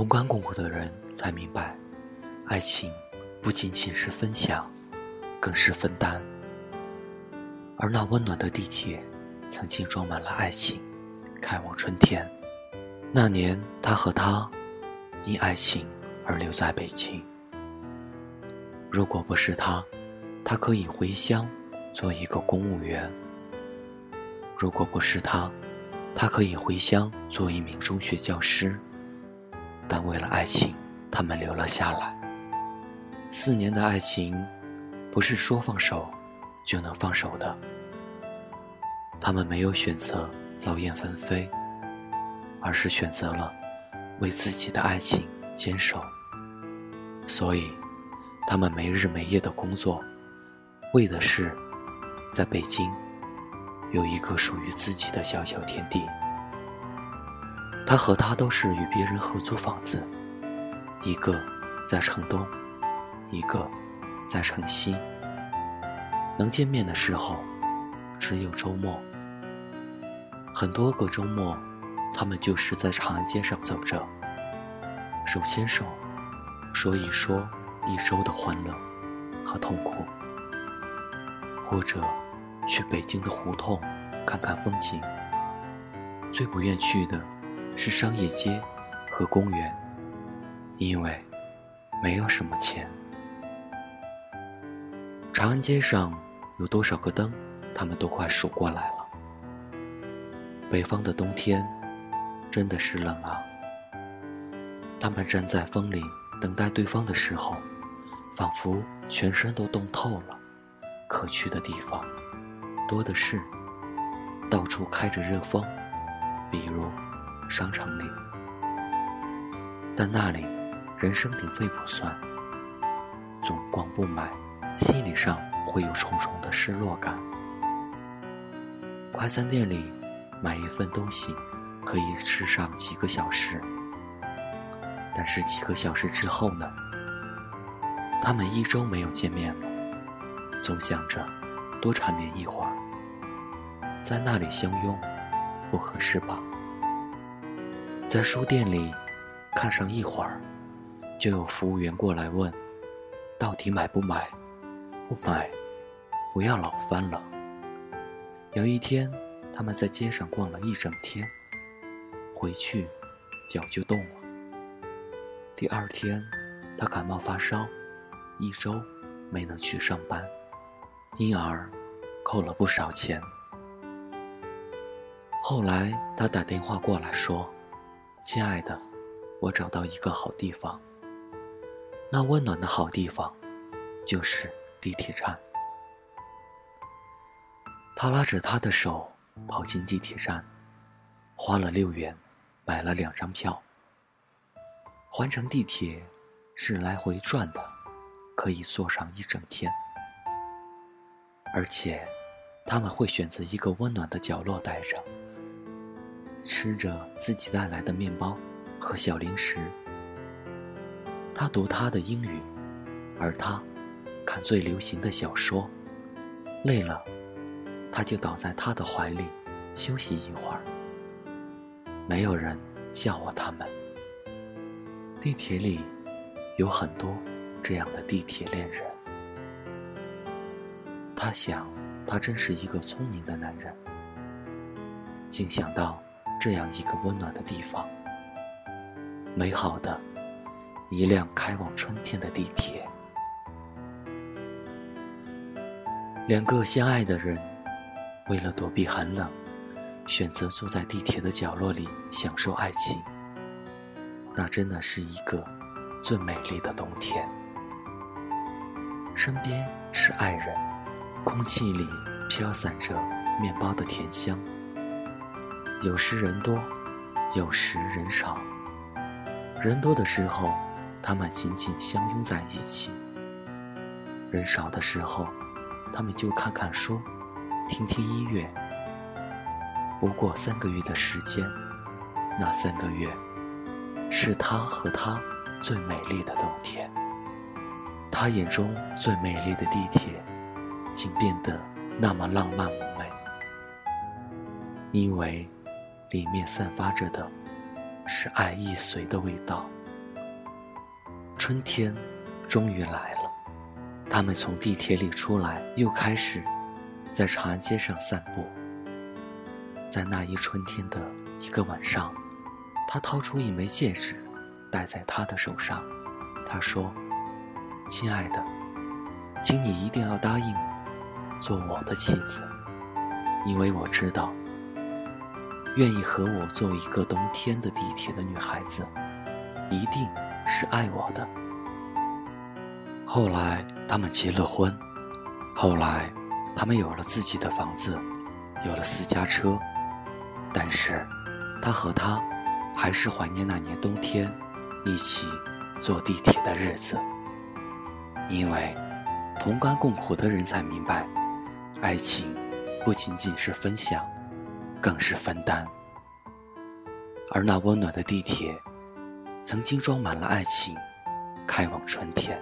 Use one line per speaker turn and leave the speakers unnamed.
同甘共苦的人才明白，爱情不仅仅是分享，更是分担。而那温暖的地铁，曾经装满了爱情，开往春天。那年，他和她因爱情而留在北京。如果不是他，他可以回乡做一个公务员；如果不是他，他可以回乡做一名中学教师。但为了爱情，他们留了下来。四年的爱情，不是说放手就能放手的。他们没有选择劳燕分飞，而是选择了为自己的爱情坚守。所以。他们没日没夜的工作，为的是在北京有一个属于自己的小小天地。他和她都是与别人合租房子，一个在城东，一个在城西。能见面的时候只有周末。很多个周末，他们就是在长安街上走着，手牵手，说一说。一周的欢乐和痛苦，或者去北京的胡同看看风景。最不愿去的是商业街和公园，因为没有什么钱。长安街上有多少个灯，他们都快数过来了。北方的冬天真的是冷啊！他们站在风里等待对方的时候。仿佛全身都冻透了，可去的地方多的是，到处开着热风，比如商场里。但那里人声鼎沸不算，总逛不买，心理上会有重重的失落感。快餐店里买一份东西可以吃上几个小时，但是几个小时之后呢？他们一周没有见面了，总想着多缠绵一会儿，在那里相拥，不合适吧？在书店里看上一会儿，就有服务员过来问：“到底买不买？不买，不要老翻了。”有一天，他们在街上逛了一整天，回去脚就冻了。第二天，他感冒发烧。一周没能去上班，因而扣了不少钱。后来他打电话过来说：“亲爱的，我找到一个好地方。那温暖的好地方，就是地铁站。”他拉着她的手跑进地铁站，花了六元买了两张票。环城地铁是来回转的。可以坐上一整天，而且他们会选择一个温暖的角落待着，吃着自己带来的面包和小零食。他读他的英语，而他看最流行的小说。累了，他就倒在他的怀里休息一会儿。没有人笑话他们。地铁里有很多。这样的地铁恋人，他想，他真是一个聪明的男人。竟想到这样一个温暖的地方，美好的一辆开往春天的地铁。两个相爱的人，为了躲避寒冷，选择坐在地铁的角落里享受爱情。那真的是一个最美丽的冬天。身边是爱人，空气里飘散着面包的甜香。有时人多，有时人少。人多的时候，他们紧紧相拥在一起；人少的时候，他们就看看书，听听音乐。不过三个月的时间，那三个月，是他和她最美丽的冬天。他眼中最美丽的地铁，竟变得那么浪漫妩媚，因为里面散发着的是爱意随的味道。春天终于来了，他们从地铁里出来，又开始在长安街上散步。在那一春天的一个晚上，他掏出一枚戒指，戴在她的手上。他说：“亲爱的，请你一定要答应做我的妻子，因为我知道，愿意和我做一个冬天的地铁的女孩子，一定。”是爱我的。后来他们结了婚，后来他们有了自己的房子，有了私家车。但是，他和她还是怀念那年冬天一起坐地铁的日子。因为同甘共苦的人才明白，爱情不仅仅是分享，更是分担。而那温暖的地铁。曾经装满了爱情，开往春天。